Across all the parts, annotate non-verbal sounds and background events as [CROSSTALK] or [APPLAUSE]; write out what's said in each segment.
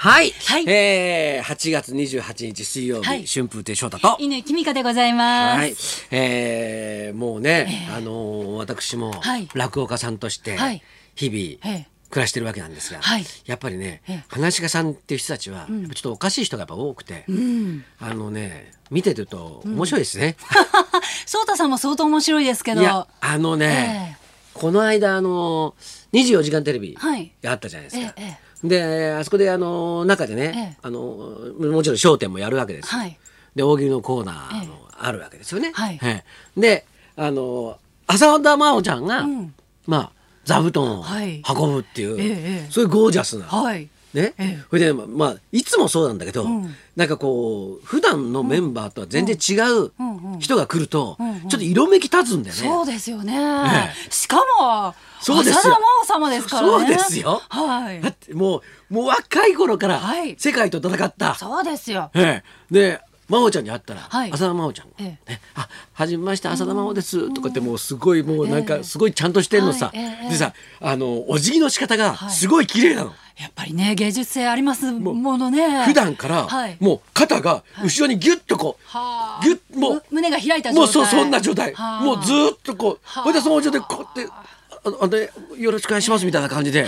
はい、はい。えー、8月28日水曜日、はい。春風亭昇太と。犬きみかでございます。はい、えー、もうね、あのー私もはい。落語家さんとしてはい。日々ええ。暮らしてるわけなんですが、はい。やっぱりね、ええ。話し家さんっていう人たちは、ちょっとおかしい人がやっぱ多くて、うん。あのね見てると面白いですね。[LAUGHS] そうたさんも相当面白いですけど。いやあのね、この間あのー、24時間テレビはい。あったじゃないですか。えええであそこであの中でね、ええ。あのもちろん『笑点』もやるわけですよ、はい。で大喜利のコーナーもあるわけですよね。はい。ええ。であの浅田真央ちゃんが、ん。まあ座布団をはい。運ぶっていう、ええええ。そういうゴージャスな、はい。ね、ええ。それでまあいつもそうなんだけど、ん。なんかこう普段のメンバーとは全然違う人が来ると、ちょっと色めき立つんだよね。そうですよね。え。しかも、そうです様ですからね。そうですよ。はい。だ。ってもうもう若い頃からはい。世界と戦った、そうですよ。ええ、で真央ちゃんに会ったら、はい。浅田真央ちゃんが、えねあはじめまして浅田真央です」とかってもうすごいもうなんかすごいちゃんとしてんのさ、はいええ。でさあのお辞儀の仕方がはい。すごい綺麗なの。やっぱりね、芸術性ありますものね。普段からはい。もう肩が後ろにギュッとこう、はあ。ギュッもうむ胸が開いた。もうそうそんな状態。はあ。もうずーっとこうはあ。それでその状態でこうやってああでよろしくお願いしますみたいな感じで、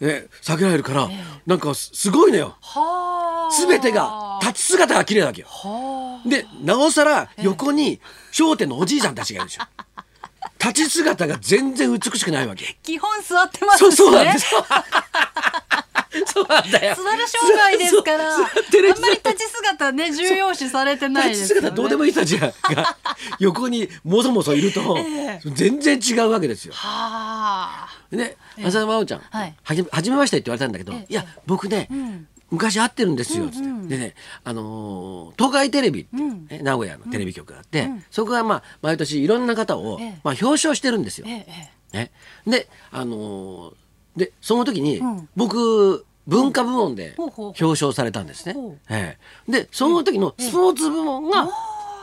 ね、避けられるから、なんかすすごいのよ。はあ。全てが立ち姿が綺麗なわけよ。はあ。でなおさら横に笑点のおじいさんたちがいるでしょ立ち姿が全然美しくないわけ基本座ってますしね。そうそうなんです [LAUGHS] そうなんだよ座る障害ですから、あんまり立ち姿ね、重要視されてないですよね。立ち姿どうでもいい人たちがが横にもそもそいると、[LAUGHS] え全然違うわけですよ。はあ。で浅田真央ちゃん、はいはじめはじめましてって言われたんだけど、ええいや僕ね、ん昔会ってるんですよ、つって。でね、あのー東海テレビっていう、ね名古屋のテレビ局があって、そこがまあ毎年いろんな方を、ええ。まあ、表彰してるんですよ。えええね、であのーでその時に、ん。僕文化部門で表彰されたんですね。ええ。でその時のスポーツ部門が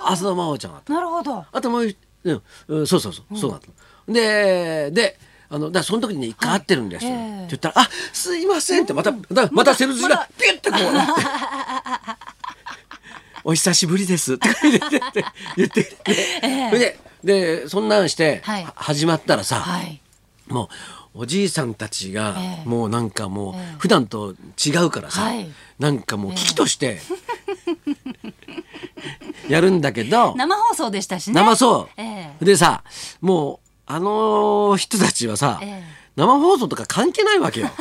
浅田真央ちゃんだった。えなるほど。あともう一うんうん、そうそうそう、そうなんだ。でであのだその時にね一回会ってるんです。よ、ええ。って言ったら「あすいません」ってまたまた背筋がピュッてこうなって「[LAUGHS] お久しぶりです」って言ってそれででそんなんして、はい。は始まったらさ、はい。もうおじいさんたちがええ。もうなんかもうええ。普段と違うからさ、はい。なんかもう危機としてやるんだけど、生放送でしたしね。生そう、え。でさもうあの人たちはさ、ええ生放送とか関係ないわけよ。[LAUGHS]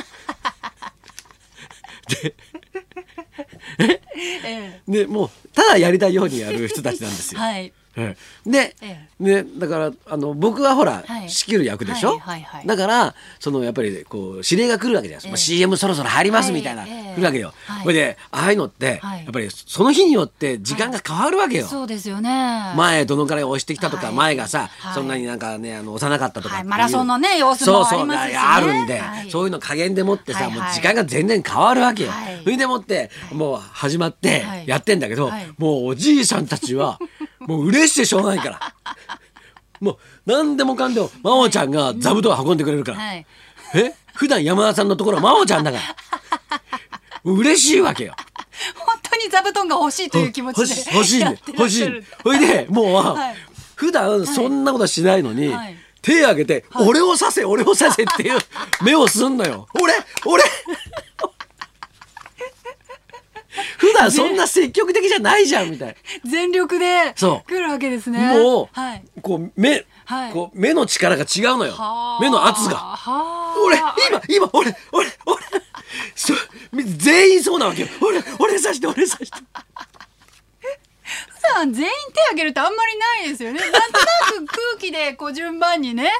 ええでもうただやりたいようにやる人たちなんですよ。はい。ええ。で、えね、だからあの僕はほら、はい。仕切る役でしょ、はいはいはい。だからそのやっぱりこう指令が来るわけじゃないですか、まあ CM そろそろ入りますみたいな、来るわけよ、はい。でああいうのって、はい。やっぱりその日によって時間が変わるわけよ、そうですよね。前どのくらい押してきたとか、はい。前がさ、はい。そんなになんかねあの押さなかったとかマラソンのね様子もありますしね。そうそうあるんで、はい。そういうの加減でもってさ、もう時間が全然変わるわけよ、はい。それでもって、もう始まってはい。やってんだけど、はい。もうおじいさんたちはもう嬉しくてしょうがないから。[LAUGHS] もう何でもかんでも真央ちゃんが座布団を運んでくれるから、はい。え？普段山田さんのところは真央ちゃんだから。嬉しいわけよ。[LAUGHS] 本当に座布団が欲しいという気持ちで欲しい欲しいほいでもう、はい。普段そんなことしないのに、はい。手挙げて、俺を刺せ俺を刺せっていう目をすんのよ。[LAUGHS] 俺？俺？そんな積極的じゃないじゃんみたい [LAUGHS] 全力でそう。来るわけですね。もう、はい。こう目、はい。こう目の力が違うのよ。はあ。目の圧が。はあ。俺今今俺俺俺。[LAUGHS] そ全員そうなわけよ。俺俺刺して俺刺して。普段全員手挙げるってあんまりないですよね。なんとなく空気でこう順番にね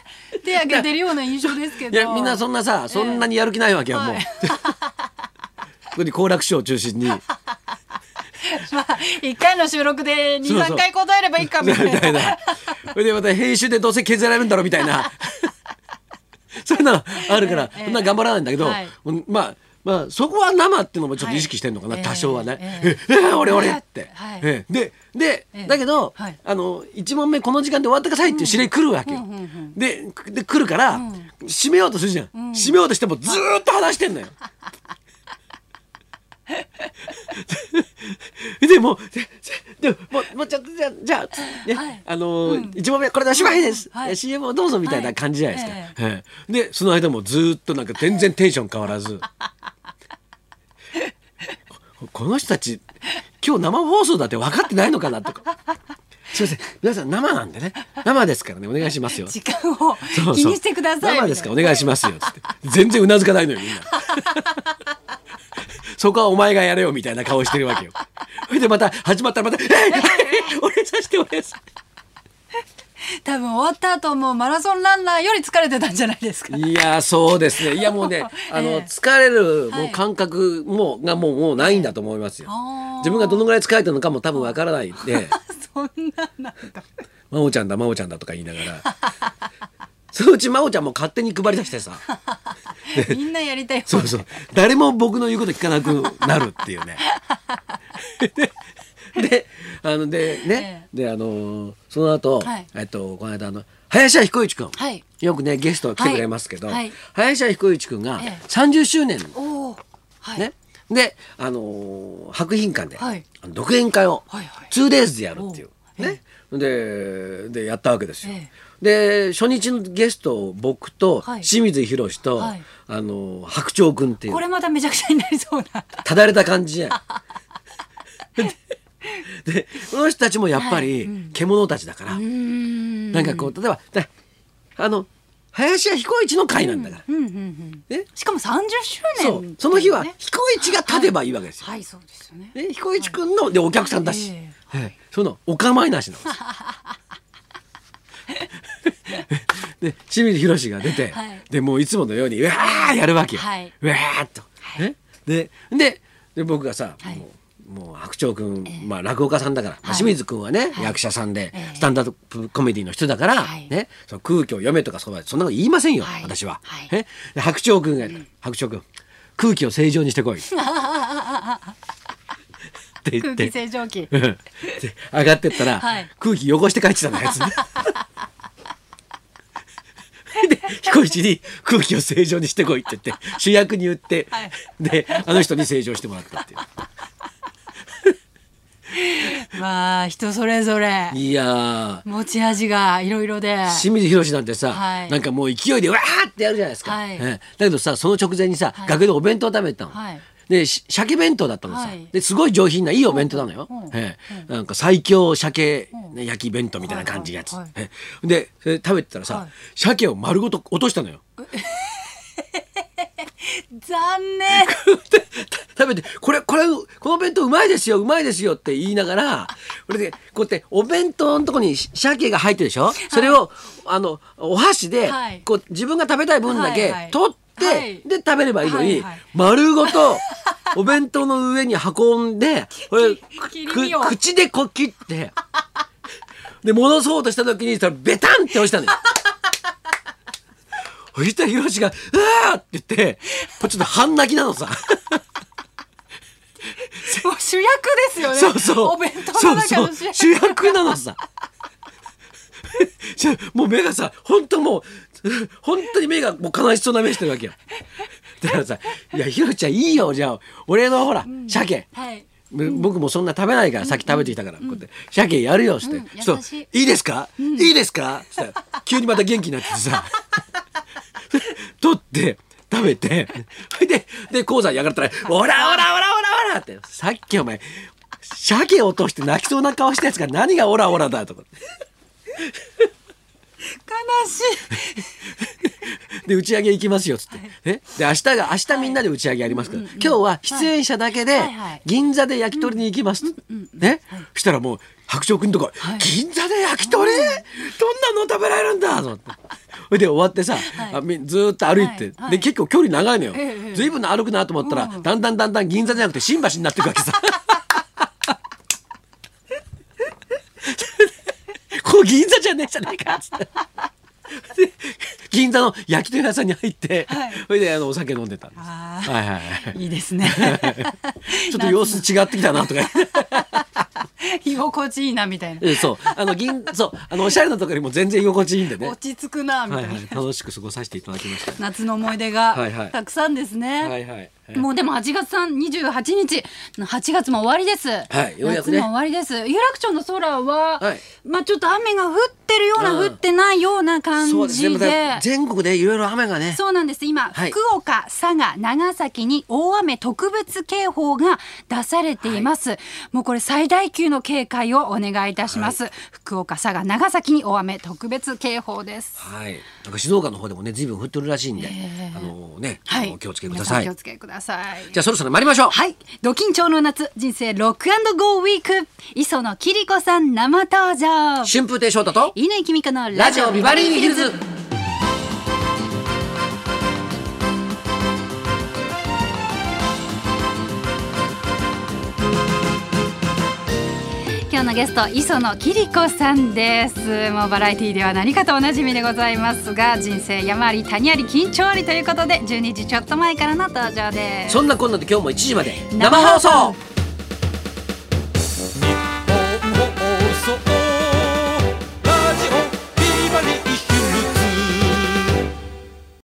手挙げてるような印象ですけど。いやみんなそんなさそんなにやる気ないわけよ、もう。は [LAUGHS] い特に好楽師匠を中心にま [LAUGHS] あ一回の収録で二そうそう。三回答えればいいかみたいな。それでまた編集でどうせ削られるんだろうみたいな。[LAUGHS] そういうのあるから、ええそんな頑張らないんだけど、はい。まあまあそこは生っていうのもちょっと意識してんのかな、はい多少はね。ええ。え俺俺って。はい。ええ。でで、ええ。だけど、はい。あの1問目この時間で終わってくださいっていう指令来るわけよ。でで来るから、締めようとするじゃん、締めようとしてもずーっと話してんのよ。[LAUGHS] でもででももうもうちょっとじゃあじゃあ、ねはい。あのーうん。一問目これでおしまいです、はい。CM をどうぞみたいな感じじゃないですか、はい。ええでその間もずーっとなんか全然テンション変わらず。ここの人たち今日生放送だって分かってないのかなとか。[LAUGHS] すいません。皆さん生なんでね。生ですからね。お願いしますよ。時間を気にしてください。生ですからお願いしますよ。つって。全然うなずかないのよみんなそこはお前がやれよみたいな顔してるわけよ。[LAUGHS] それでまた始まったらまた「えい [LAUGHS] 俺さして俺さ多分終わった後もうマラソンランナーより疲れてたんじゃないですか。いやそうですね。いやもうね [LAUGHS] あの、ええ。疲れるもうはい感覚もがもうもうないんだと思いますよ、自分がどのぐらい疲れてるのかも多分わからないんで。そんななんだ「真央ちゃんだ真央ちゃんだ」とか言いながらそのうち真央ちゃんも勝手に配り出してさ。[LAUGHS] みんなやりたいそうそう。誰も僕の言うこと聞かなくなるっていうね。[LAUGHS] でであのでね、であのーその後、はい。えっとこの間あの林家彦一君、はい。よくねゲスト来てくれますけど、はい。はい林家彦一君がええ30周年、おおはい、ね。であのー博品館で、独演会をはいはい。2days でやるっていう。おね、ででやったわけですよ。えで初日のゲストを僕とはい。清水宏と、はい。あのー白鳥君っていう。これまためちゃくちゃになりそうな。ただれた感じじゃん。[LAUGHS] ででこの人たちもやっぱり獣たちだから、うん。なんかこう例えばであの林家彦一の会なんだから、うんうんうんね、しかも30周年そう。その日はね彦一が立てばいいわけですよ。はいそうですよね。ね、彦一くんのでお客さんだし、えええそのお構いなしなんです。[LAUGHS] よ。で清水宏が出て、はい。でもういつものようにうわーやるわけよ、はい。うわーっと。ね、ででで僕がさ、はい。もうもう白鳥くん、まあ、落語家さんだから、まあ清水くんはね、役者さんで、ええ。スタンダップコメディの人だから、はい。ね、その空気を読めとかそんなこと言いませんよ、はい。私は。白鳥くんが、白鳥くん空気を正常にしてこい。[LAUGHS] って言空気って。清浄機。で上がってったら、はい。空気汚して帰ってたのあいつね。で彦一に空気を正常にしてこいって言って主役に言って、はい。であの人に正常してもらったっていう。[LAUGHS] まあ人それぞれ。いやー。持ち味がいろいろで。清水宏なんてさ、はい。なんかもう勢いでわーってやるじゃないですか、はい。ええだけどさその直前にさ、はい。楽屋でお弁当食べてたの、はいでし鮭弁当だったのさ、はい。ですごい上品ないいお弁当なのよ、ええ。なんか最強鮭、ね焼き弁当みたいな感じのやつ、はいはいええ。で食べてたらさ、はい。鮭を丸ごと落としたのよ。[LAUGHS] 残念。で食べてこれこれこの弁当うまいですようまいですよって言いながらこれでこうやってお弁当のとこに鮭が入ってるでしょ？それを、あのお箸で、はい。こう自分が食べたい分だけはいはい。取って、はいで食べればいいのに、はいはい丸ごとお弁当の上に運んで [LAUGHS] これ口でこう切ってで戻そうとした時にそれベタンって落ちたのよ。[LAUGHS] そしたらヒロシが「うわ!」って言ってちょっと半泣きなのさ。主役ですよねそうそう。お弁当の中の主役主役なのさ。[LAUGHS] じゃもう目がさ、本当もう、[LAUGHS] 本当に目がもう悲しそうな目してるわけよ。[LAUGHS] だからさ、いや、ひろちゃんいいよ、じゃあ、俺のほら、鮭。はい。僕もそんな食べないから、さっき食べてきたから、こうやって、鮭やるよ、して。うんそう。い。いですか、いいですか？そしたら急にまた元気になってさ、[LAUGHS] 取って、食べて、それで、で、鉱山に上がったら、オラオラオラオラオラって、さっきお前、鮭落として泣きそうな顔したやつが何がオラオラだとか。悲しい。[LAUGHS] で打ち上げ行きますよっつって、えで明日が明日みんなで打ち上げやりますから、今日は出演者だけではいはい。銀座で焼き鳥に行きます、ね、そしたらもう白鳥くんとこ、銀座で焼き鳥、どんなの食べられるんだ？と思って。それで終わってさ、あみずーっと歩いて、はい。はい。で結構距離長いのよ、ええ。ずいぶん歩くなと思ったら、だんだんだんだん銀座じゃなくて新橋になっていくわけさ。こ [LAUGHS] こ銀座じゃねえじゃねえかっつって。で銀座の焼き鳥屋さんに入って、はいそれであのお酒飲んでたんです。あはいはいはい。いいですね [LAUGHS] ちょっと様子違ってきたなとか。[LAUGHS] 居心地いいなみたいなえそうあの銀そうあのおしゃれなところよりも全然居心地いいんでね。は落ち着くなみたいな、いはい楽しく過ごさせていただきました。夏の思い出はいはいがたくさんですね、はいはい。もうでも8月3 28日。8月も終わりです、はいようやくね。夏も終わりです。有楽町の空は、はい。まあちょっと雨が降ってるような、うん。降ってないような感じで。た全国でいろいろ雨がね。そうなんです。今、はい。福岡佐賀長崎に大雨特別警報が出されています、もうこれ最大級の警戒をお願いいたします、福岡佐賀長崎に大雨特別警報です。はいなんか静岡の方でもね随分降ってるらしいんで、あのね、あのお気をつけください気をつけくださいじゃあそろそろ参りましょうはい。ド緊張の夏、人生ロックゴーウィーク。磯野キリコさん生登場。春風亭昇太と乾きみかのラジオビバリーヒルズのゲスト磯野キリコさんです。もうバラエティーでは何かとおなじみでございますが人生山あり谷あり緊張ありということで12時ちょっと前からの登場です。そんなこんなで今日も1時まで生放送。